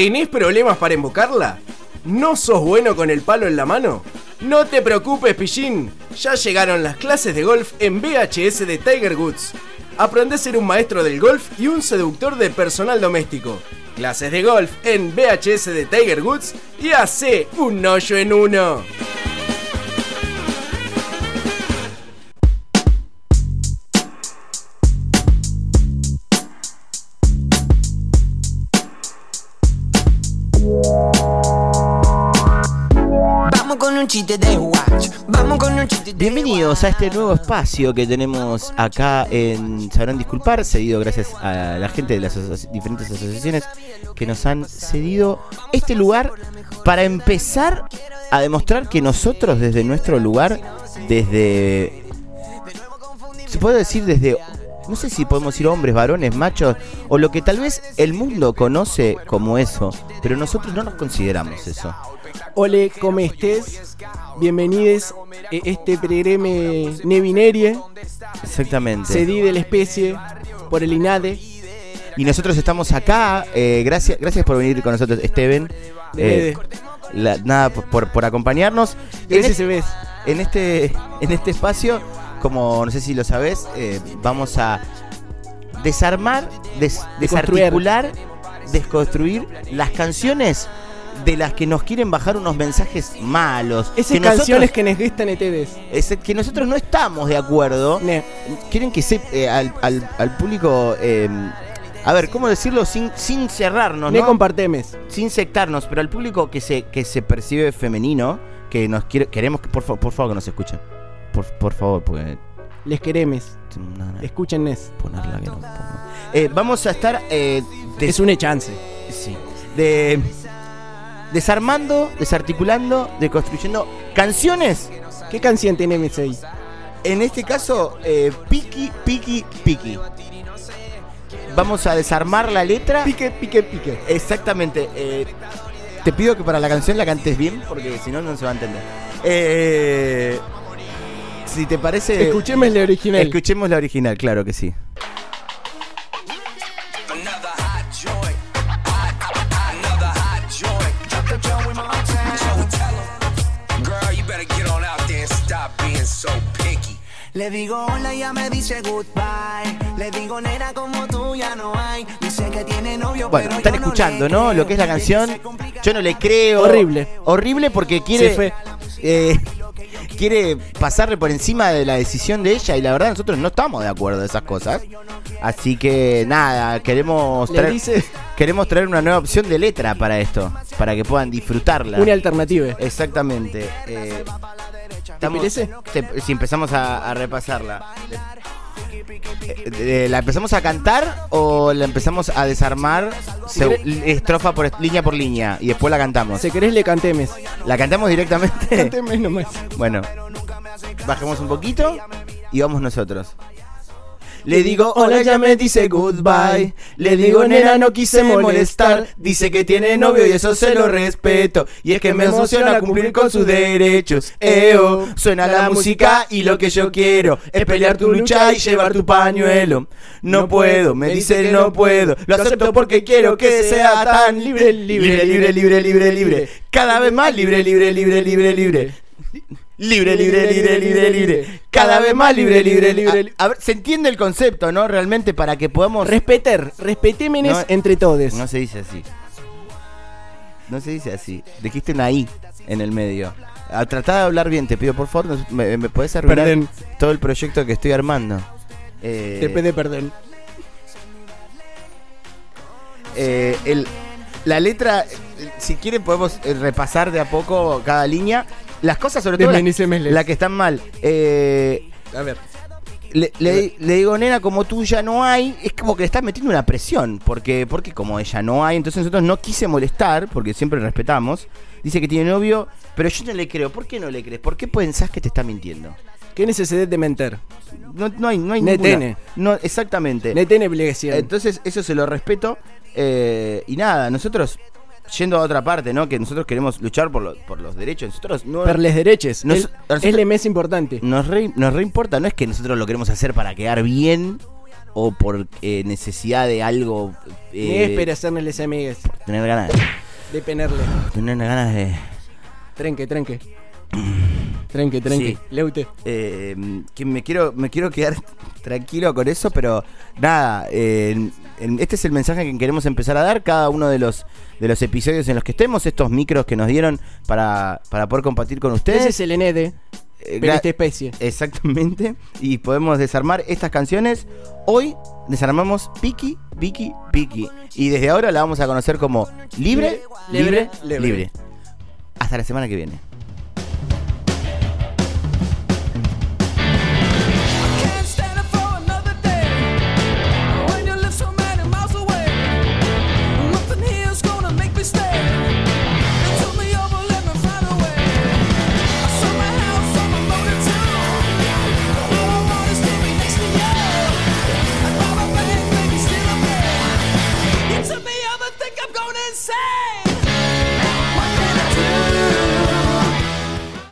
¿Tenés problemas para invocarla? ¿No sos bueno con el palo en la mano? No te preocupes, pillín. Ya llegaron las clases de golf en VHS de Tiger Woods. Aprende a ser un maestro del golf y un seductor de personal doméstico. Clases de golf en VHS de Tiger Woods y hace un hoyo en uno. Bienvenidos a este nuevo espacio que tenemos acá en Sabrán Disculpar, cedido gracias a la gente de las diferentes asociaciones que nos han cedido este lugar para empezar a demostrar que nosotros desde nuestro lugar, desde... Se puede decir desde... No sé si podemos decir hombres, varones, machos, o lo que tal vez el mundo conoce como eso, pero nosotros no nos consideramos eso. Ole, ¿cómo estés? Bienvenidos a este programa Nevinerie, Exactamente. cedí de la especie por el INADE. Y nosotros estamos acá. eh, gracias, gracias por venir con nosotros, Steven. Eh, la- nada, por, por- acompañarnos. En, Ese es- se ves. en este, en este espacio, como no sé si lo sabes, eh, vamos a desarmar, des- desarticular, desconstruir las canciones de las que nos quieren bajar unos mensajes malos. Esas que nosotros- canciones que nos gustan a ustedes. es que nosotros no estamos de acuerdo. Quieren que se, eh, al, al- al público, eh, a ver, ¿cómo decirlo sin, sin cerrarnos, Ne ¿no? compartemes. sin sectarnos, pero al público que se, que se percibe femenino, que nos quiere, queremos que por favor que nos escuchen. Por, por favor, porque Les queremos. no, no, Escúchenles. ponerla que no pongo. Eh, vamos a estar eh, des- Es una chance. sí, de desarmando, desarticulando, deconstruyendo canciones. ¿Qué canción tenemos ahí? En este caso, eh, Piki, Piki, Piki. Vamos a desarmar la letra. Pique, pique, pique. Exactamente. eh, te pido que para la canción la cantes bien, porque si no, no se va a entender. Eh, si te parece. Escuchemos la original. Escuchemos la original, claro que sí. 'em, Girl, you better get on out there and stop being so picky. Le digo hola y ella me dice goodbye. Le digo nena como tú ya no hay. Dice que tiene novio, Bueno, pero están yo escuchando, ¿no? creo. Lo que es la canción. Yo no le creo. Horrible. Horrible porque quiere. Fue. eh, quiere pasarle por encima de la decisión de ella y la verdad nosotros no estamos de acuerdo de esas cosas. Así que nada, queremos traer, dice queremos traer una nueva opción de letra para esto, para que puedan disfrutarla. una alternativa. Exactamente. eh, estamos- te- si empezamos a, a repasarla. Eh, eh, ¿La empezamos a cantar o la empezamos a desarmar Si seg- querés- estrofa por línea por línea y después la cantamos? Si querés le cantemes. ¿La cantamos directamente? Cantemes nomás. bueno, bajemos un poquito y vamos nosotros. Le digo hola, ella me dice goodbye. Le digo nena, no quise molestar. Dice que tiene novio y eso se lo respeto. Y es que me emociona cumplir con sus derechos. Eo, suena la música y lo que yo quiero es pelear tu lucha y llevar tu pañuelo. No puedo, me dice no puedo. Lo acepto porque quiero que sea tan libre, libre, libre, libre, libre, libre. Cada vez más libre, libre, libre, libre, libre. Libre, libre, libre, libre, libre. Cada vez más libre, libre, libre. A, a ver, se entiende el concepto, ¿no? Realmente para que podamos. Respeter, respetémenes No, entre todos. No se dice así. No se dice así. Dijiste una I en el medio. A tratar de hablar bien, te pido por favor, no- ¿me, me puedes arruinar Perdón. todo el proyecto que estoy armando? Eh, Te pide perdón. eh, el- la letra, eh, si quieren podemos eh, repasar de a poco cada línea. Las cosas sobre todo las las que están mal. Eh, A ver. le, le- le digo, nena, como tú ya no hay, es como que le estás metiendo una presión, porque, porque como ella no hay, entonces nosotros no quise molestar, porque siempre respetamos. Dice que tiene novio, pero yo no le creo. ¿Por qué no le crees? ¿Por qué pensás que te está mintiendo? ¿Qué necesidad de mentir? No, no hay, no hay Ne ninguna- tiene. No, exactamente. No tiene obligación. Entonces, eso se lo respeto. eh, y nada, nosotros, yendo a otra parte, ¿no? Que nosotros queremos luchar por, lo- por los derechos. Nosotros no. Per les derechos. Nos- es, es lo más importante. Nos re, nos re importa, no es que nosotros lo queremos hacer para quedar bien o por eh, necesidad de algo. Eh, amigues. tener ganas, De penerle. tener ganas de. Trenque, trenque. Trenque, trenque. Sí. Leute. eh, que me quiero, me quiero quedar tranquilo con eso, pero nada, eh, este es el mensaje que queremos empezar a dar cada uno de los de los episodios en los que estemos, estos micros que nos dieron para, para poder compartir con ustedes. Ese es el Enede, Eh, pero esta especie. Exactamente. Y podemos desarmar estas canciones. Hoy desarmamos Piki, Piki, Piki. Y desde ahora la vamos a conocer como libre, libre, Libre, libre. libre. Hasta la semana que viene.